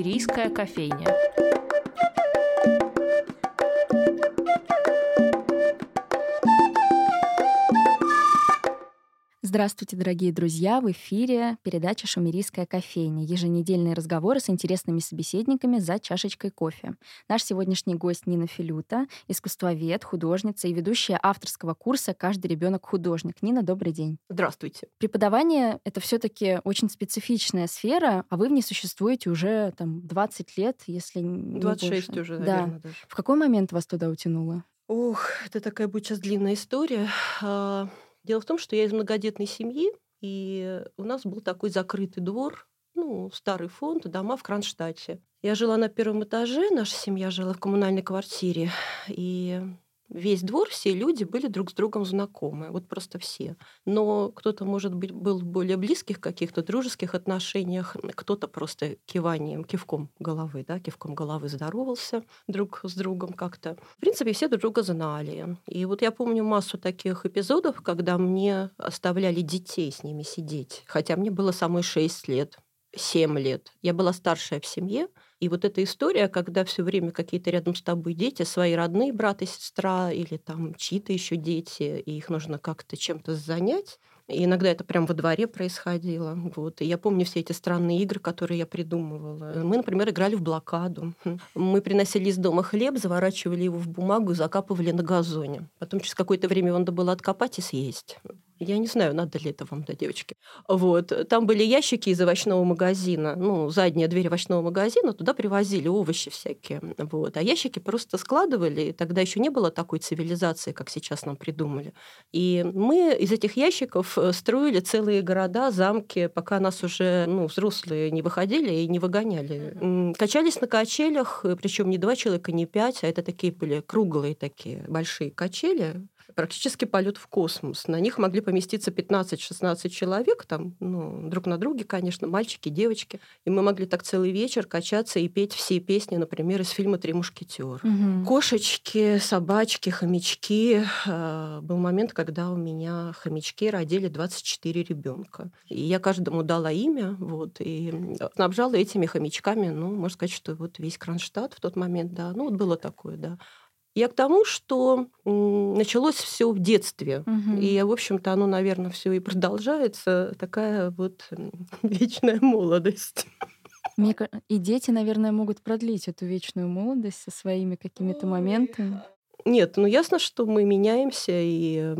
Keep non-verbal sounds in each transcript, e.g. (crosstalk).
Шумерийская кофейня. Здравствуйте, дорогие друзья! В эфире передача «Шумерийская кофейня». Еженедельные разговоры с интересными собеседниками за чашечкой кофе. Наш сегодняшний гость Нина Филюта, искусствовед, художница и ведущая авторского курса «Каждый ребенок художник». Нина, добрый день. Здравствуйте. Преподавание — это все таки очень специфичная сфера, а вы в ней существуете уже там 20 лет, если не 26 больше. уже, да. наверное, даже. В какой момент вас туда утянуло? Ух, это такая будет сейчас длинная история. Дело в том, что я из многодетной семьи, и у нас был такой закрытый двор, ну, старый фонд, дома в Кронштадте. Я жила на первом этаже, наша семья жила в коммунальной квартире, и весь двор, все люди были друг с другом знакомы, вот просто все. Но кто-то, может быть, был в более близких каких-то дружеских отношениях, кто-то просто киванием, кивком головы, да, кивком головы здоровался друг с другом как-то. В принципе, все друг друга знали. И вот я помню массу таких эпизодов, когда мне оставляли детей с ними сидеть, хотя мне было самой 6 лет. 7 лет. Я была старшая в семье, и вот эта история, когда все время какие-то рядом с тобой дети, свои родные брат и сестра, или там чьи-то еще дети, и их нужно как-то чем-то занять. И иногда это прямо во дворе происходило. Вот. И я помню все эти странные игры, которые я придумывала. Мы, например, играли в блокаду. Мы приносили из дома хлеб, заворачивали его в бумагу и закапывали на газоне. Потом через какое-то время его надо было откопать и съесть. Я не знаю, надо ли это вам, да, девочки. Вот. Там были ящики из овощного магазина, ну, задняя дверь овощного магазина, туда привозили овощи всякие. Вот. А ящики просто складывали, тогда еще не было такой цивилизации, как сейчас нам придумали. И мы из этих ящиков строили целые города, замки, пока нас уже ну, взрослые не выходили и не выгоняли. Качались на качелях, э, причем не два человека, не пять, а это такие были круглые такие большие качели, практически полет в космос. На них могли поместиться 15-16 человек, там, ну, друг на друге, конечно, мальчики, девочки. И мы могли так целый вечер качаться и петь все песни, например, из фильма «Три мушкетера». Мгм. Кошечки, собачки, хомячки. А, Был момент, когда у меня хомячки родили 24 ребенка. И я каждому дала имя, вот, и снабжала этими хомячками, ну, можно сказать, что вот весь Кронштадт в тот момент, да, ну, вот было такое, да. Я к тому, что началось все в детстве. Мгм. И, в общем-то, оно, наверное, все и продолжается. Такая вот (laughs) вечная молодость. Мне и дети, наверное, могут продлить эту вечную молодость со своими какими-то моментами. Нет, ну ясно, что мы меняемся, и,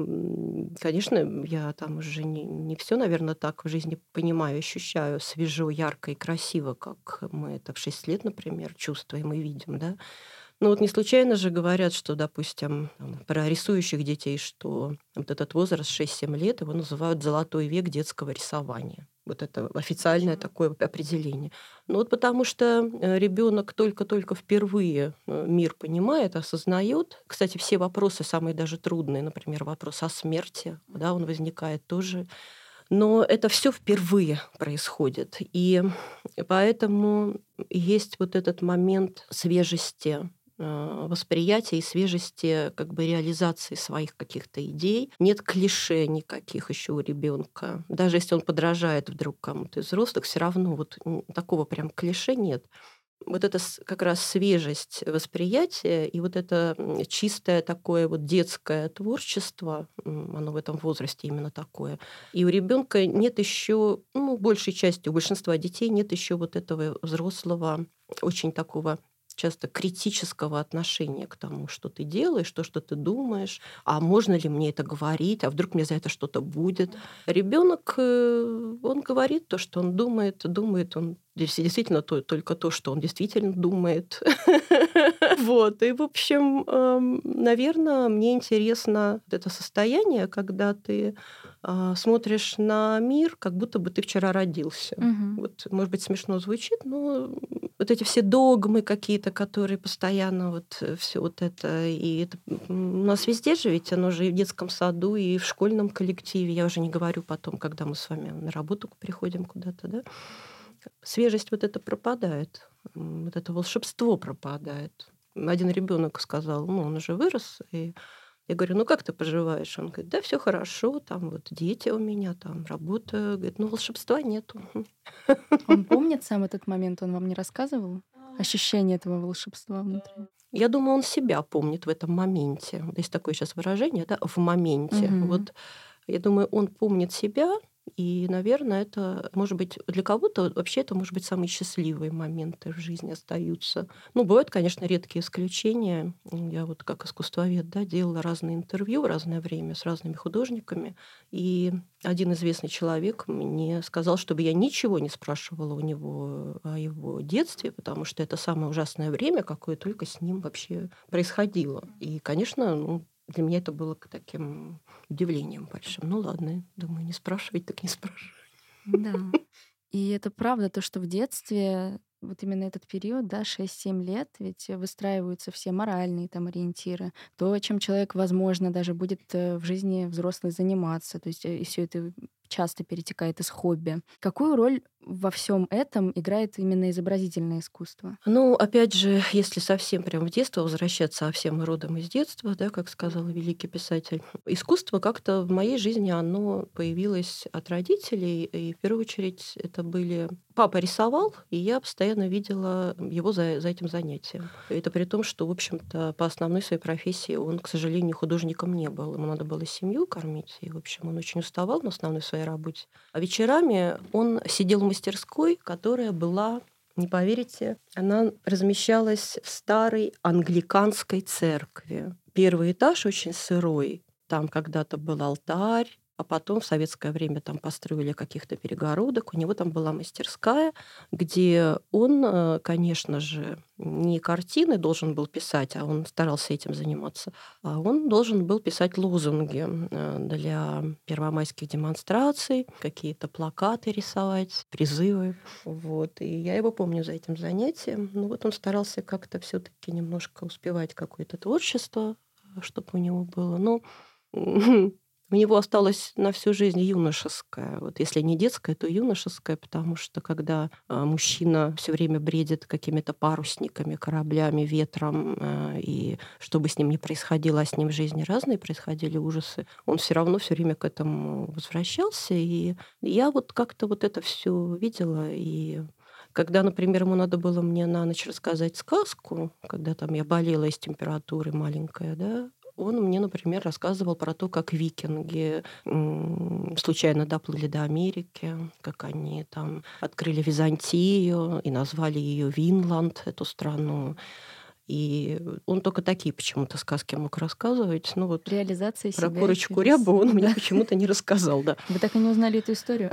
конечно, я там уже не, не все, наверное, так в жизни понимаю, ощущаю свежо, ярко и красиво, как мы это в 6 лет, например, чувствуем и видим, да. Но вот не случайно же говорят, что, допустим, про рисующих детей, что вот этот возраст 6-7 лет, его называют «золотой век детского рисования». Вот это официальное такое определение. Ну вот потому что ребенок только-только впервые э, мир понимает, осознает. Кстати, все вопросы, самые даже трудные, например, вопрос о смерти, да, он возникает тоже. Но это все впервые происходит. И поэтому есть вот этот момент свежести э, восприятия и свежести как бы реализации своих каких-то идей. Нет клише никаких еще у ребенка. Даже если он подражает вдруг кому-то из взрослых, все равно вот такого прям клише нет. Вот это как раз свежесть восприятия и вот это чистое такое вот детское творчество, оно в этом возрасте именно такое. И у ребенка нет еще, ну, большей части, у большинства детей нет еще вот этого взрослого, очень такого часто критического отношения к тому, что ты делаешь, то, что ты думаешь, а можно ли мне это говорить, а вдруг мне за это что-то будет. Ребенок, э, он говорит то, что он думает, думает он действительно то- только то, что он действительно думает. (laughs) Вот. И, в общем, наверное, мне интересно это состояние, когда ты смотришь на мир, как будто бы ты вчера родился. Мгм. Вот, может быть, смешно звучит, но вот эти все догмы какие-то, которые постоянно вот все вот это, и это у нас везде же ведь оно же и в детском саду, и в школьном коллективе. Я уже не говорю потом, когда мы с вами на работу приходим куда-то, да. Свежесть вот это пропадает, вот это волшебство пропадает. Один ребенок сказал, ну, он уже вырос, и Я говорю, ну как ты поживаешь? Он говорит, да, все хорошо, там вот дети у меня, там работа. Говорит, ну волшебства нету. (laughs) Он (laughs) помнит сам этот момент, он вам не рассказывал? Ощущение этого волшебства внутри? Я думаю, он себя помнит в этом моменте. Есть такое сейчас выражение, да, в моменте. Угу. Вот я думаю, он помнит себя, и, наверное, это, может быть, для кого-то вообще это, может быть, самые счастливые моменты в жизни остаются. Ну, бывают, конечно, редкие исключения. Я вот как искусствовед да, делала разные интервью в разное время с разными художниками. И один известный человек мне сказал, чтобы я ничего не спрашивала у него о его детстве, потому что это самое ужасное время, какое только с ним вообще происходило. И, конечно, ну, для меня это было таким удивлением большим. Ну ладно, думаю, не спрашивать, так не спрашивать. Да. И это правда, то, что в детстве вот именно этот период, да, 6-7 лет, ведь выстраиваются все моральные там ориентиры, то, чем человек, возможно, даже будет э, в жизни взрослый заниматься, то есть э, и все это часто перетекает из хобби. Какую роль во всем этом играет именно изобразительное искусство? Ну, опять же, если совсем прям в детство возвращаться, а всем родом из детства, да, как сказал великий писатель, искусство как-то в моей жизни, оно появилось от родителей, и в первую очередь это были... Папа рисовал, и я постоянно видела его за, за этим занятием. Это при том, что, в общем-то, по основной своей профессии он, к сожалению, художником не был. Ему надо было семью кормить, и, в общем, он очень уставал на основной своей работе. А вечерами он сидел мастерской, которая была не поверите, она размещалась в старой англиканской церкви. Первый этаж очень сырой. Там когда-то был алтарь, а потом в советское время там построили каких-то перегородок. У него там была мастерская, где он, э, конечно же, не картины должен был писать, а он старался этим заниматься, а он должен был писать лозунги э, для первомайских демонстраций, какие-то плакаты рисовать, призывы. Вот. И я его помню за этим занятием. Ну вот он старался как-то все таки немножко успевать какое-то творчество, чтобы у него было. Но (laughs) у него осталось на всю жизнь юношеское. Вот если не детское, то юношеское, потому что когда э, мужчина все время бредит какими-то парусниками, кораблями, ветром, э, и что бы с ним ни происходило, а с ним в жизни разные происходили ужасы, он все равно все время к этому возвращался. И я вот как-то вот это все видела и когда, например, ему надо было мне на ночь рассказать сказку, когда там я болела из температуры маленькая, да, он мне, например, рассказывал про то, как викинги случайно доплыли до Америки, как они там открыли Византию и назвали ее Винланд, эту страну. И он только такие почему-то сказки мог рассказывать. Ну вот Реализация про себя курочку через... рябу он мне почему-то не рассказал, да. Вы так и не узнали эту историю?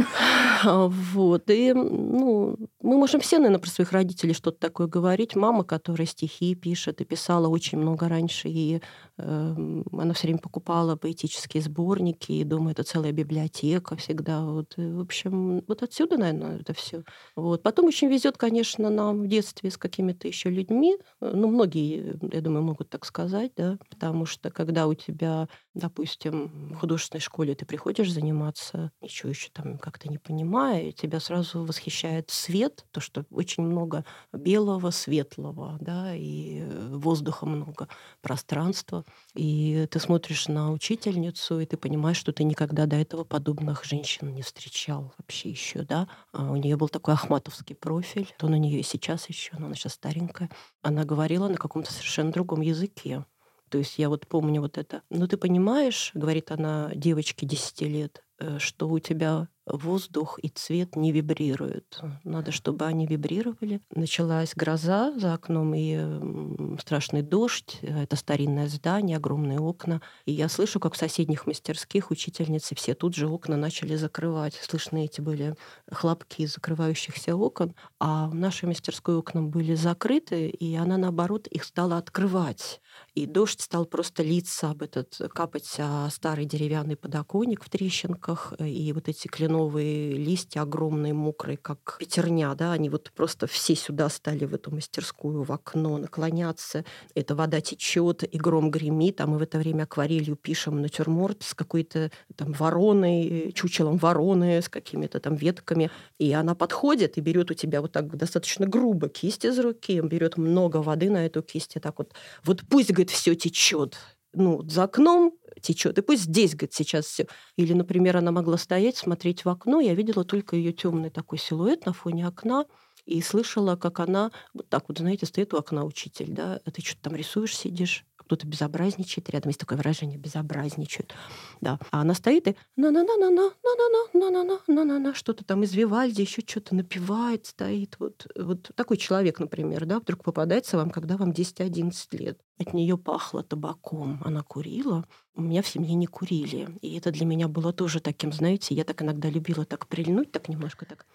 А, вот. И, ну, мы можем все, наверное, про своих родителей что-то такое говорить. Мама, которая стихи пишет и писала очень много раньше, и э, она все время покупала поэтические сборники, и, думаю, это целая библиотека всегда. Вот. И, в общем, вот отсюда, наверное, это все. Вот. Потом очень везет, конечно, нам в детстве с какими-то еще людьми. Ну, многие многие, я думаю, могут так сказать, да, потому что когда у тебя, допустим, в художественной школе ты приходишь заниматься, ничего еще там как-то не понимая, тебя сразу восхищает свет, то, что очень много белого, светлого, да, и воздуха много, пространства, и ты смотришь на учительницу, и ты понимаешь, что ты никогда до этого подобных женщин не встречал вообще еще, да. А у нее был такой ахматовский профиль, то на нее сейчас еще, но она сейчас старенькая. Она говорила на каком-то совершенно другом языке. То есть я вот помню вот это. Ну, ты понимаешь, говорит она девочке 10 лет, э, что у тебя воздух и цвет не вибрируют. Надо, чтобы они вибрировали. Началась гроза за окном и страшный дождь. Это старинное здание, огромные окна. И я слышу, как в соседних мастерских учительницы все тут же окна начали закрывать. Слышны эти были хлопки закрывающихся окон. А в нашей мастерской окна были закрыты, и она, наоборот, их стала открывать. И дождь стал просто литься об этот, капать старый деревянный подоконник в трещинках. И вот эти кленовые новые листья огромные, мокрые, как пятерня, да, они вот просто все сюда стали в эту мастерскую, в окно наклоняться. Эта вода течет, и гром гремит, а мы в это время акварелью пишем натюрморт с какой-то там вороной, чучелом вороны, с какими-то там ветками. И она подходит и берет у тебя вот так достаточно грубо кисть из руки, берет много воды на эту кисть, и так вот, вот пусть, говорит, все течет, ну, за окном течет, и пусть здесь, говорит, сейчас все. Или, например, она могла стоять, смотреть в окно, я видела только ее темный такой силуэт на фоне окна, и слышала, как она вот так вот, знаете, стоит у окна учитель, да, а ты что-то там рисуешь, сидишь, кто-то безобразничает рядом, есть такое выражение «безобразничают». Да. А она стоит и на-на-на-на-на, на-на-на-на-на, на-на-на, что-то там из Вивальди, еще что-то напевает, стоит. Вот, вот такой человек, например, да, вдруг попадается вам, когда вам 10-11 лет. От нее пахло табаком, она курила. У меня в семье не курили. И это для меня было тоже таким, знаете, я так иногда любила так прильнуть, так немножко так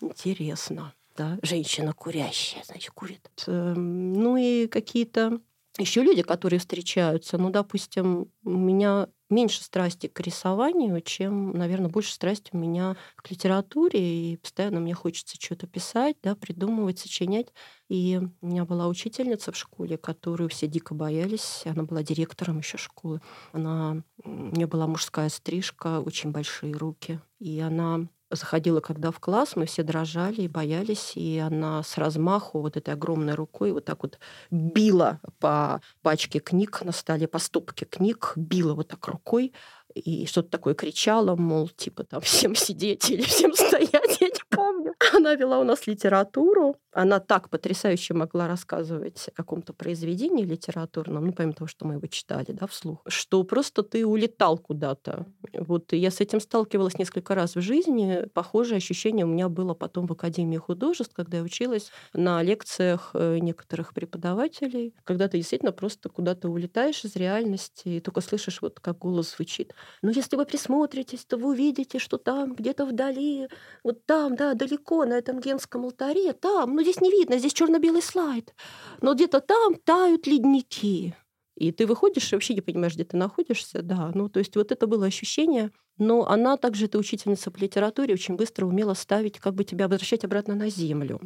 интересно да, женщина курящая, значит, курит. Эм, ну и какие-то еще люди, которые встречаются, ну, допустим, у меня меньше страсти к рисованию, чем, наверное, больше страсти у меня к литературе, и постоянно мне хочется что-то писать, да, придумывать, сочинять. И у меня была учительница в школе, которую все дико боялись. Она была директором еще школы. Она... У нее была мужская стрижка, очень большие руки. И она заходила когда в класс, мы все дрожали и боялись, и она с размаху вот этой огромной рукой вот так вот била по пачке книг на столе, по стопке книг, била вот так рукой, и что-то такое кричала, мол, типа там всем сидеть или всем стоять, (laughs) я не помню. Она вела у нас литературу. Она так потрясающе могла рассказывать о каком-то произведении литературном, ну, помимо того, что мы его читали, да, вслух, что просто ты улетал куда-то. Вот я с этим сталкивалась несколько раз в жизни. Похожее ощущение у меня было потом в Академии художеств, когда я училась на лекциях э, некоторых преподавателей, когда ты действительно просто куда-то улетаешь из реальности и только слышишь, вот как голос звучит. Но если вы присмотритесь, то вы увидите, что там где-то вдали, вот там, да, далеко, на этом генском алтаре, там, ну здесь не видно, здесь черно-белый слайд, но где-то там тают ледники. И ты выходишь и вообще не понимаешь, где ты находишься, да. Ну, то есть вот это было ощущение. Но она также, эта учительница по литературе, очень быстро умела ставить, как бы тебя возвращать обратно на землю.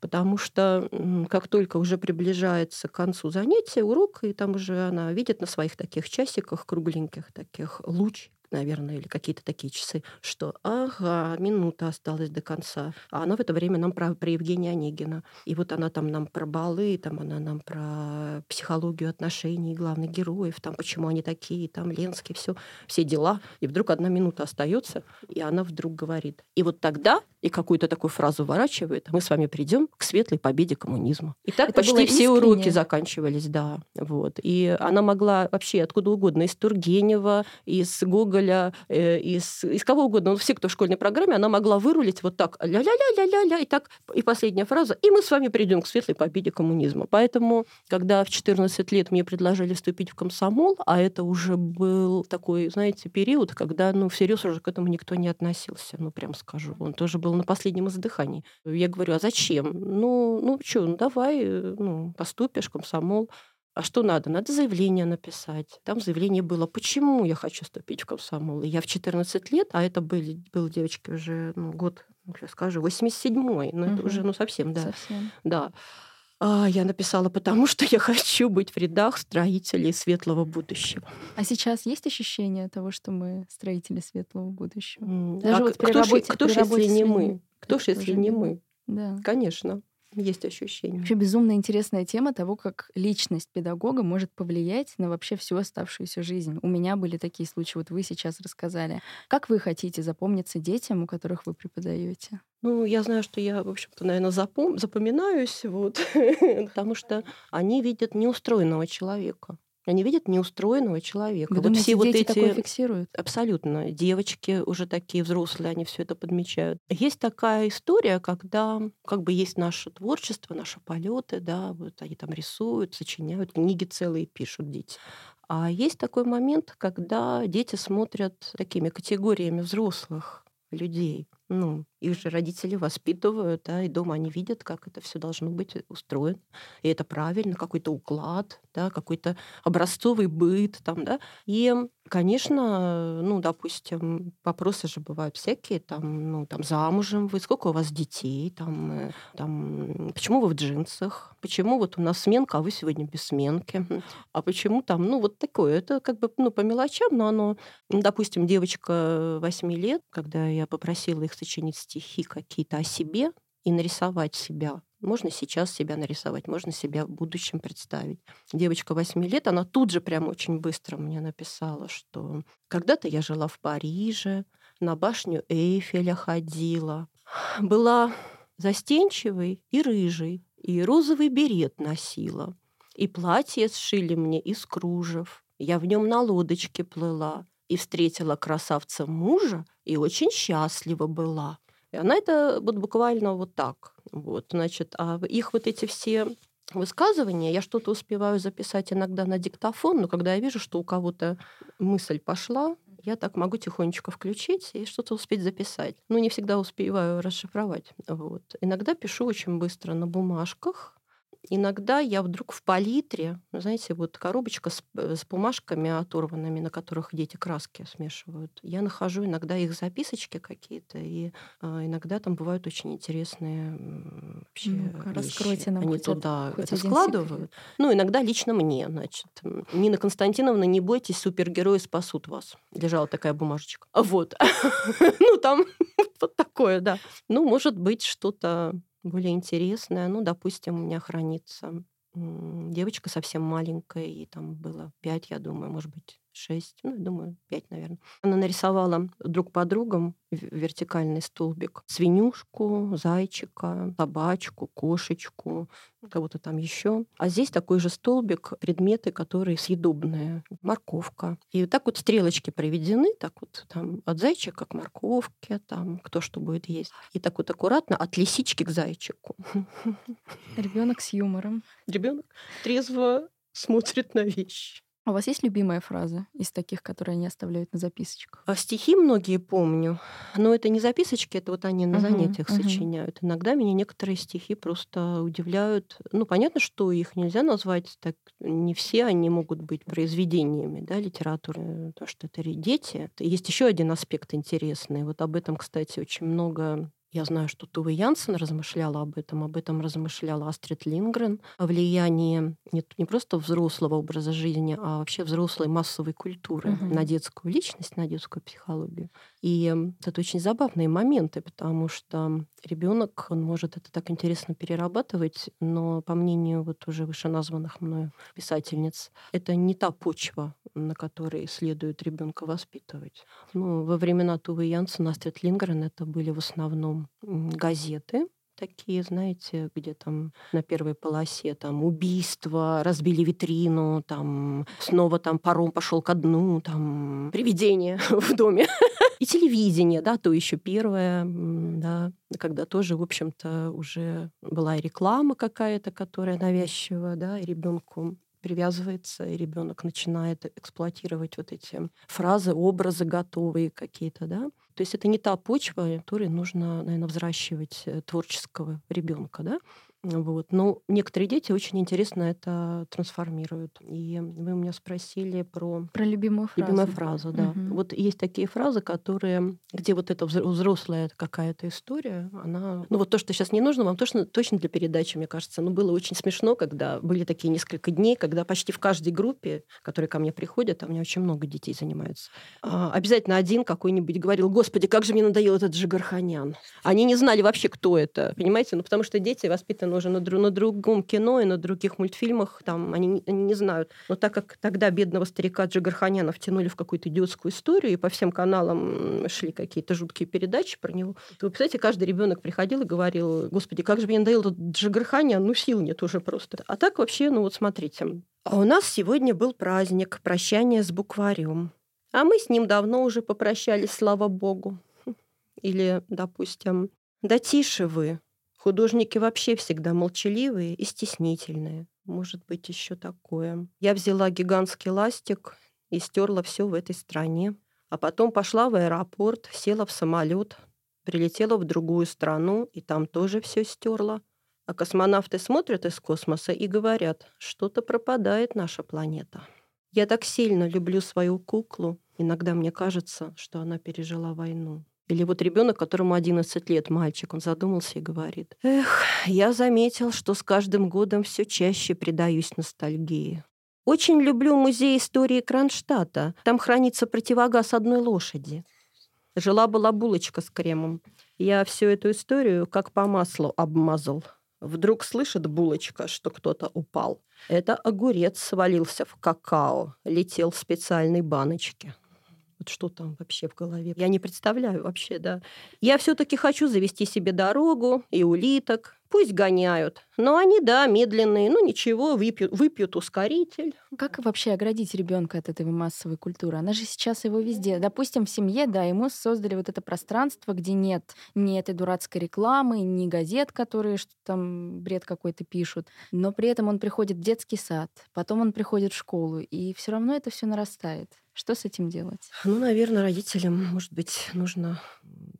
Потому что как только уже приближается к концу занятия, урок, и там уже она видит на своих таких часиках кругленьких таких луч, наверное, или какие-то такие часы, что ага, минута осталась до конца. А она в это время нам про, про Евгения Онегина. И вот она там нам про балы, там она нам про психологию отношений главных героев, там почему они такие, там Ленский, все, все дела. И вдруг одна минута остается, и она вдруг говорит. И вот тогда, и какую-то такую фразу ворачивает, мы с вами придем к светлой победе коммунизма. И так Это почти все уроки заканчивались, да. Вот. И она могла вообще откуда угодно, из Тургенева, из Гоголя, э, из, из кого угодно, ну, все, кто в школьной программе, она могла вырулить вот так, ля-ля-ля-ля-ля, и так, и последняя фраза, и мы с вами придем к светлой победе коммунизма. Поэтому, когда в 14 лет мне предложили вступить в комсомол, а это уже был такой, знаете, период, когда, ну, всерьез уже к этому никто не относился, ну, прям скажу. Он тоже был на последнем издыхании. Я говорю, а зачем? Ну, ну что, ну, давай, э, ну, поступишь комсомол. А что надо? Надо заявление написать. Там заявление было, почему я хочу вступить в комсомол. И я в 14 лет, а это были, был девочки уже ну, год, я скажу, 87-й. Ну, угу. это уже, ну, совсем, да. Совсем. Да. А я написала, потому что я хочу быть в рядах строителей светлого будущего. А сейчас есть ощущение того, что мы строители светлого будущего? Даже а вот кто, кто ж, если не мы? Кто ж, если не мы? Да. Конечно есть ощущение. Вообще безумно интересная тема того, как личность педагога может повлиять на вообще всю оставшуюся жизнь. У меня были такие случаи, вот вы сейчас рассказали. Как вы хотите запомниться детям, у которых вы преподаете? Ну, я знаю, что я, в общем-то, наверное, запом... запоминаюсь, вот, (laughs) потому что они видят неустроенного человека. Они видят неустроенного человека. Вы вот думаете, все вот эти такое фиксируют? Абсолютно. Девочки уже такие взрослые, они все это подмечают. Есть такая история, когда как бы есть наше творчество, наши полеты, да, вот они там рисуют, сочиняют, книги целые пишут дети. А есть такой момент, когда дети смотрят такими категориями взрослых людей. Ну, их же родители воспитывают, да, и дома они видят, как это все должно быть устроено. И это правильно, какой-то уклад, да, какой-то образцовый быт там, да. И, конечно, ну, допустим, вопросы же бывают всякие, там, ну, там, замужем вы, сколько у вас детей, там, э, там, почему вы в джинсах, почему вот у нас сменка, а вы сегодня без сменки, а почему там, ну, вот такое, это как бы, ну, по мелочам, но оно, допустим, девочка 8 лет, когда я попросила их сочинить стихи какие-то о себе и нарисовать себя Можно сейчас себя нарисовать, можно себя в будущем представить. Девочка 8 лет, она тут же прям очень быстро мне написала, что когда-то я жила в Париже, на башню Эйфеля ходила, была застенчивой и рыжей, и розовый берет носила, и платье сшили мне из кружев. Я в нем на лодочке плыла и встретила красавца мужа и очень счастлива была. И она это вот буквально вот так. Вот, значит, а их вот эти все высказывания, я что-то успеваю записать иногда на диктофон, но когда я вижу, что у кого-то мысль пошла, я так могу тихонечко включить и что-то успеть записать. Ну, не всегда успеваю расшифровать. Вот. Иногда пишу очень быстро на бумажках, Иногда я вдруг в палитре, знаете, вот коробочка с, э, с бумажками оторванными, на которых дети краски смешивают. Я нахожу иногда их записочки какие-то, и э, иногда там бывают очень интересные вообще ну. Раскройте нам Они хоть туда хоть это складывают. Секрет. Ну, иногда лично мне, значит. Нина Константиновна, не бойтесь, супергерои спасут вас. Лежала такая бумажечка. Вот. (laughs) Ну, там (laughs) вот такое, да. Ну, может быть, что-то более интересное. Ну, допустим, у меня хранится девочка совсем маленькая, ей там было пять, я думаю, может быть, шесть, ну, я думаю, пять, наверное. Она нарисовала друг по другом вертикальный столбик свинюшку, зайчика, собачку, кошечку, кого-то там еще. А здесь такой же столбик, предметы, которые съедобные. Морковка. И так вот стрелочки проведены, так вот там от зайчика к морковке, там кто что будет есть. И так вот аккуратно от лисички к зайчику. Ребенок с юмором. Ребенок трезво смотрит на вещи. А у вас есть любимая фраза из таких, которые они оставляют на записочках? А стихи многие помню, но это не записочки, это вот они на uh-huh, занятиях uh-huh. сочиняют. Иногда меня некоторые стихи просто удивляют. Ну, понятно, что их нельзя назвать так, не все они могут быть произведениями да, литературы, потому что это дети. Есть еще один аспект интересный. Вот об этом, кстати, очень много я знаю, что Туве Янсен размышляла об этом, об этом размышляла Астрид Лингрен, о влиянии не, не просто взрослого образа жизни, а вообще взрослой массовой культуры угу. на детскую личность, на детскую психологию. И это очень забавные моменты, потому что ребенок, он может это так интересно перерабатывать, но по мнению вот уже вышеназванных мною писательниц, это не та почва, на которой следует ребенка воспитывать. Ну, во времена Тувы Янсена, Астрид Лингрен это были в основном газеты, такие, знаете, где там на первой полосе там убийство, разбили витрину, там снова там паром пошел ко дну, там привидение (laughs) в доме. И телевидение, да, то еще первое, да, когда тоже, в общем-то, уже была и реклама какая-то, которая навязчивая, да, и ребенку привязывается, и ребенок начинает эксплуатировать вот эти фразы, образы готовые какие-то, да. То есть это не та почва, которой нужно, наверное, взращивать э, творческого ребенка, да. Вот. Но некоторые дети очень интересно это трансформируют. И вы меня спросили про... Про любимую фразу. Любимая фраза, да. Угу. Вот есть такие фразы, которые, где вот эта взрослая какая-то история, она... Ну вот то, что сейчас не нужно, вам точно, точно для передачи, мне кажется. Ну было очень смешно, когда были такие несколько дней, когда почти в каждой группе, которые ко мне приходят, а у меня очень много детей занимаются, а, обязательно один какой-нибудь говорил, господи, как же мне надоел этот Джигарханян. Они не знали вообще, кто это, понимаете? Ну потому что дети воспитаны естественно, уже на, на другом кино и на других мультфильмах, там они, они не знают. Но так как тогда бедного старика Джигарханяна втянули в какую-то идиотскую историю, и по всем каналам шли какие-то жуткие передачи про него, то, вы представляете, каждый ребенок приходил и говорил, господи, как же мне надоел этот Джигарханян, ну сил нет уже просто. А так вообще, ну вот смотрите, а у нас сегодня был праздник прощания с букварем. А мы с ним давно уже попрощались, слава богу. Или, допустим, да тише вы, Художники вообще всегда молчаливые и стеснительные. Может быть, еще такое. Я взяла гигантский ластик и стерла все в этой стране. А потом пошла в аэропорт, села в самолет, прилетела в другую страну и там тоже все стерла. А космонавты смотрят из космоса и говорят, что-то пропадает наша планета. Я так сильно люблю свою куклу, иногда мне кажется, что она пережила войну. Или вот ребенок, которому 11 лет, мальчик, он задумался и говорит, «Эх, я заметил, что с каждым годом все чаще предаюсь ностальгии. Очень люблю музей истории Кронштадта. Там хранится противогаз одной лошади. Жила-была булочка с кремом. Я всю эту историю как по маслу обмазал. Вдруг слышит булочка, что кто-то упал. Это огурец свалился в какао, летел в специальной баночке. Что там вообще в голове? Я не представляю вообще, да. Я все-таки хочу завести себе дорогу и улиток, Пусть гоняют. Но они, да, медленные. Ну ничего, выпьют, выпьют ускоритель. Как вообще оградить ребенка от этой массовой культуры? Она же сейчас его везде. Допустим, в семье, да, ему создали вот это пространство, где нет ни этой дурацкой рекламы, ни газет, которые что там бред какой-то пишут. Но при этом он приходит в детский сад, потом он приходит в школу, и все равно это все нарастает. Что с этим делать? Ну, наверное, родителям, может быть, нужно...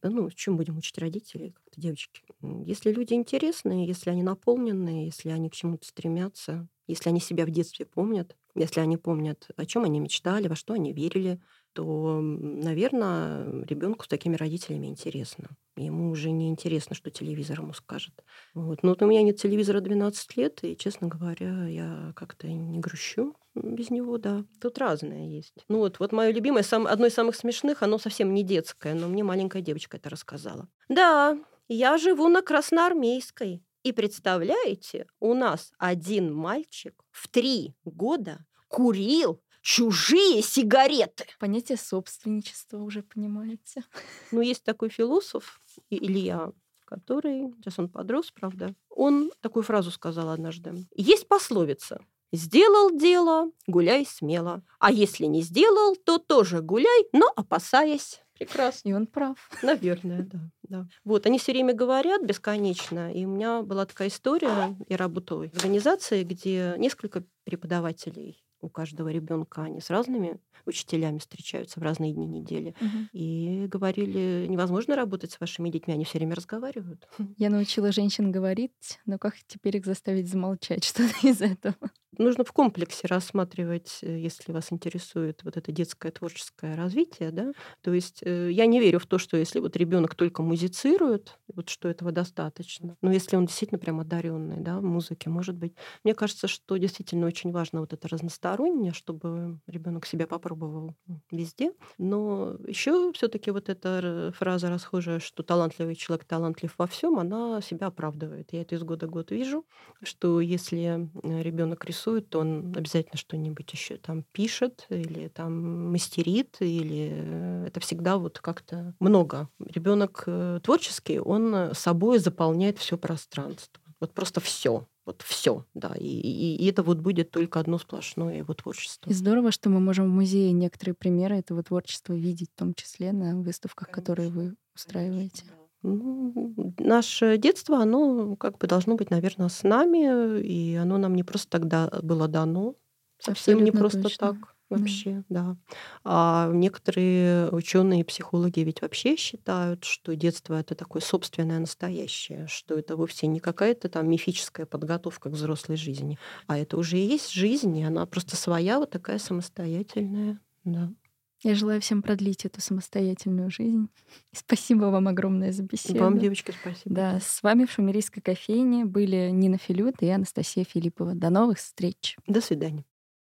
Да ну, чем будем учить родителей, как-то девочки? Если люди интересные, если они наполненные, если они к чему-то стремятся, если они себя в детстве помнят, если они помнят, о чем они мечтали, во что они верили, то, наверное, ребенку с такими родителями интересно. Ему уже не интересно, что телевизор ему скажет. Вот. Но вот у меня нет телевизора 12 лет, и, честно говоря, я как-то не грущу без него, да. Тут разное есть. Ну вот, вот мое любимое, сам, одно из самых смешных, оно совсем не детское, но мне маленькая девочка это рассказала. Да, я живу на Красноармейской. И представляете, у нас один мальчик в три года курил чужие сигареты. Понятие собственничества уже понимаете. (laughs) Ну, есть такой философ Илья, который, сейчас он подрос, правда, он такую фразу сказал однажды. Есть пословица Сделал дело, гуляй смело. А если не сделал, то тоже гуляй, но опасаясь. Прекрасно. И он прав. (laughs) Наверное, да. да. Вот, они все время говорят бесконечно. И у меня была такая история, я работала в организации, где несколько преподавателей у каждого ребенка они с разными учителями встречаются в разные дни недели. Угу. И говорили, невозможно работать с вашими детьми, они все время разговаривают. (laughs) Я научила женщин говорить, но как теперь их заставить замолчать (laughs) что-то из этого? Нужно в комплексе рассматривать, э, если вас интересует вот это детское творческое развитие, да. То есть э, я не верю в то, что если вот ребенок только музицирует, вот что этого достаточно. Но если он действительно прям одаренный, да, в музыке, может быть. Мне кажется, что действительно очень важно вот это разностороннее, чтобы ребенок себя попробовал везде. Но еще все-таки вот эта фраза расхожая, что талантливый человек талантлив во всем, она себя оправдывает. Я это из года в год вижу, что если э, ребенок рисует рисует, то он обязательно что-нибудь еще там пишет или там мастерит, или э, это всегда вот как-то много. Ребенок э, творческий, он собой заполняет все пространство. Вот просто все вот все, да, и, и, и это вот будет только одно сплошное его творчество. И здорово, что мы можем в музее некоторые примеры этого творчества видеть, в том числе на выставках, Конечно. которые вы устраиваете. Конечно, ну, наше детство, оно как бы должно быть, наверное, с нами, и оно нам не просто тогда было дано, совсем Абсолютно не просто точно. так вообще, да. да. А некоторые ученые и психологи ведь вообще считают, что детство это такое собственное настоящее, что это вовсе не какая-то там мифическая подготовка к взрослой жизни, а это уже и есть жизнь, и она просто своя вот такая самостоятельная, да. Я желаю всем продлить эту самостоятельную жизнь. (laughs) Спасибо вам огромное за беседу. Вам, девочки, спасибо. Да, с вами в Шумерийской кофейне были Нина Филют и Анастасия Филиппова. До новых встреч. До свидания.